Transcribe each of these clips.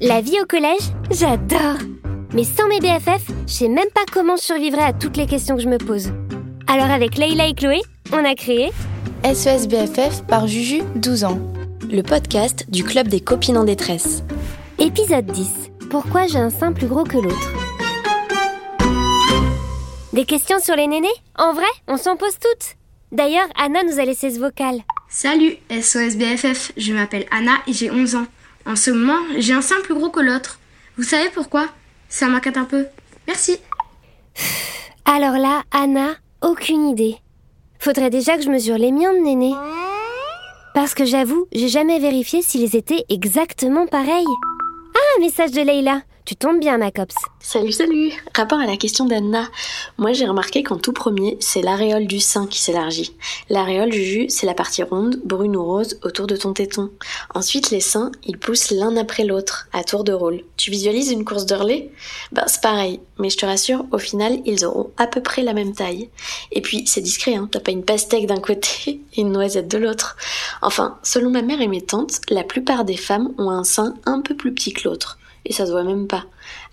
La vie au collège, j'adore Mais sans mes BFF, je sais même pas comment je survivrai à toutes les questions que je me pose. Alors avec Leïla et Chloé, on a créé SES BFF par Juju, 12 ans. Le podcast du Club des copines en détresse. Épisode 10. Pourquoi j'ai un sein plus gros que l'autre? Des questions sur les nénés? En vrai, on s'en pose toutes. D'ailleurs, Anna nous a laissé ce vocal. Salut, SOS BFF, je m'appelle Anna et j'ai 11 ans. En ce moment, j'ai un sein plus gros que l'autre. Vous savez pourquoi? Ça m'inquiète un peu. Merci. Alors là, Anna, aucune idée. Faudrait déjà que je mesure les miens de néné. Parce que j'avoue, j'ai jamais vérifié s'ils étaient exactement pareils. Ah, message de Leïla. Tu tombes bien, ma copse. Salut, salut Rapport à la question d'Anna, moi j'ai remarqué qu'en tout premier, c'est l'aréole du sein qui s'élargit. L'aréole du jus, c'est la partie ronde, brune ou rose, autour de ton téton. Ensuite, les seins, ils poussent l'un après l'autre, à tour de rôle. Tu visualises une course de relais Ben c'est pareil, mais je te rassure, au final, ils auront à peu près la même taille. Et puis, c'est discret, hein, t'as pas une pastèque d'un côté et une noisette de l'autre. Enfin, selon ma mère et mes tantes, la plupart des femmes ont un sein un peu plus petit que l'autre et ça se voit même pas.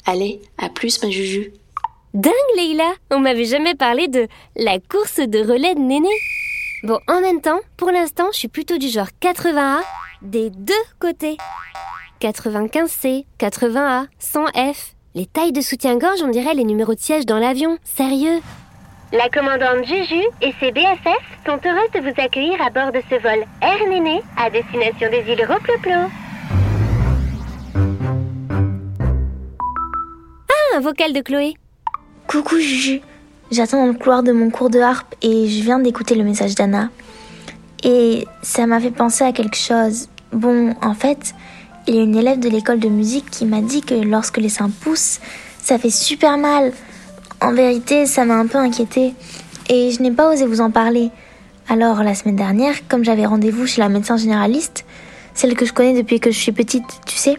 Allez, à plus ma Juju. Dingue Leïla, on m'avait jamais parlé de la course de relais de néné. Bon, en même temps, pour l'instant, je suis plutôt du genre 80A des deux côtés. 95C, 80A, 100F. Les tailles de soutien-gorge, on dirait les numéros de siège dans l'avion. Sérieux? La commandante Juju et ses BFF sont heureuses de vous accueillir à bord de ce vol Air Néné à destination des îles Roploplo. Vocal de Chloé. Coucou Juju, j'attends dans le couloir de mon cours de harpe et je viens d'écouter le message d'Anna. Et ça m'a fait penser à quelque chose. Bon, en fait, il y a une élève de l'école de musique qui m'a dit que lorsque les seins poussent, ça fait super mal. En vérité, ça m'a un peu inquiétée et je n'ai pas osé vous en parler. Alors, la semaine dernière, comme j'avais rendez-vous chez la médecin généraliste, celle que je connais depuis que je suis petite, tu sais,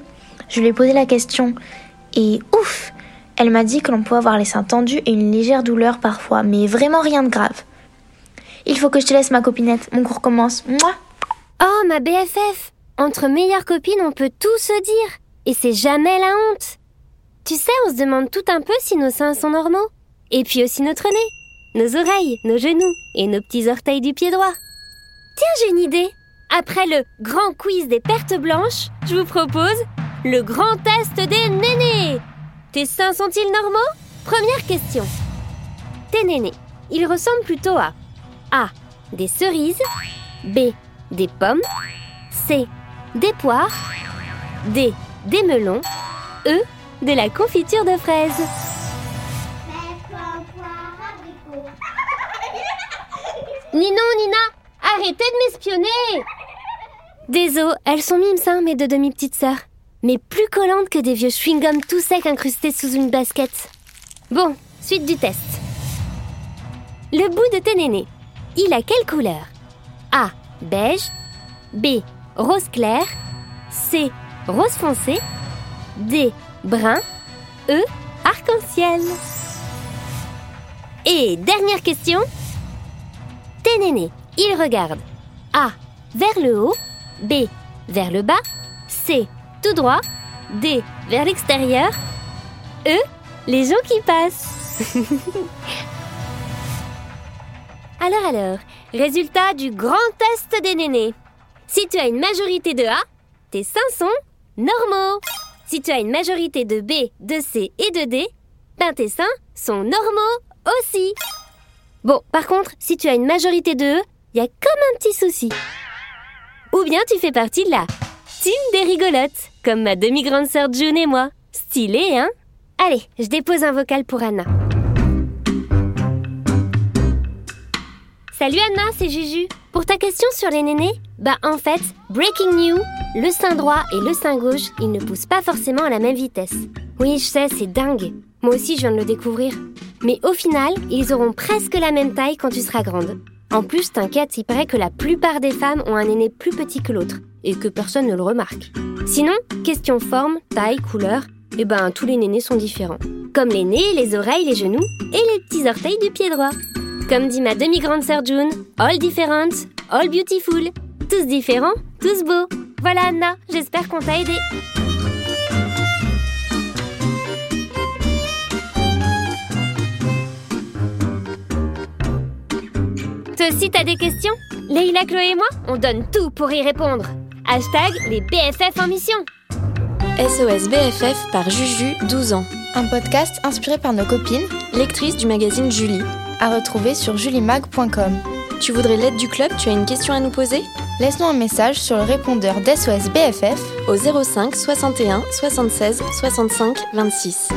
je lui ai posé la question et ouf, elle m'a dit que l'on pouvait avoir les seins tendus et une légère douleur parfois, mais vraiment rien de grave. Il faut que je te laisse ma copinette, mon cours commence. Moi. Oh ma BFF Entre meilleures copines, on peut tout se dire. Et c'est jamais la honte. Tu sais, on se demande tout un peu si nos seins sont normaux. Et puis aussi notre nez, nos oreilles, nos genoux et nos petits orteils du pied droit. Tiens, j'ai une idée. Après le grand quiz des pertes blanches, je vous propose le grand test des nénés. Tes seins sont-ils normaux? Première question. Tes nénés, ils ressemblent plutôt à A. Des cerises B. Des pommes C. Des poires D. Des melons E. De la confiture de fraises Ninon, Nina Arrêtez de m'espionner Désolé, elles sont mimes, hein, mes deux demi-petites sœurs mais plus collante que des vieux chewing-gums tout secs incrustés sous une basket. Bon, suite du test. Le bout de tes il a quelle couleur? A. Beige. B. Rose clair. C. Rose foncé. D. Brun. E. Arc-en-ciel. Et dernière question. Tes nénés, ils regardent A. Vers le haut. B. Vers le bas. C tout droit, D vers l'extérieur, E les gens qui passent. alors alors, résultat du grand test des nénés. Si tu as une majorité de A, tes seins sont normaux. Si tu as une majorité de B, de C et de D, ben tes seins sont normaux aussi. Bon, par contre, si tu as une majorité de E, il y a comme un petit souci. Ou bien tu fais partie de la des rigolotes, comme ma demi-grande sœur June et moi. Stylé, hein? Allez, je dépose un vocal pour Anna. Salut Anna, c'est Juju. Pour ta question sur les nénés, bah en fait, breaking news, le sein droit et le sein gauche, ils ne poussent pas forcément à la même vitesse. Oui, je sais, c'est dingue. Moi aussi, je viens de le découvrir. Mais au final, ils auront presque la même taille quand tu seras grande. En plus, t'inquiète, il paraît que la plupart des femmes ont un aîné plus petit que l'autre et que personne ne le remarque. Sinon, question forme, taille, couleur, eh ben tous les nénés sont différents. Comme les nez, les oreilles, les genoux et les petits orteils du pied droit. Comme dit ma demi-grande sœur June, all different, all beautiful. Tous différents, tous beaux. Voilà Anna, j'espère qu'on t'a aidé. Toi aussi t'as des questions? Leïla, Chloé et moi, on donne tout pour y répondre. Hashtag les BFF en mission. SOS BFF par Juju, 12 ans. Un podcast inspiré par nos copines, lectrice du magazine Julie. À retrouver sur julimag.com. Tu voudrais l'aide du club? Tu as une question à nous poser? Laisse-nous un message sur le répondeur d'SOS BFF au 05 61 76 65 26.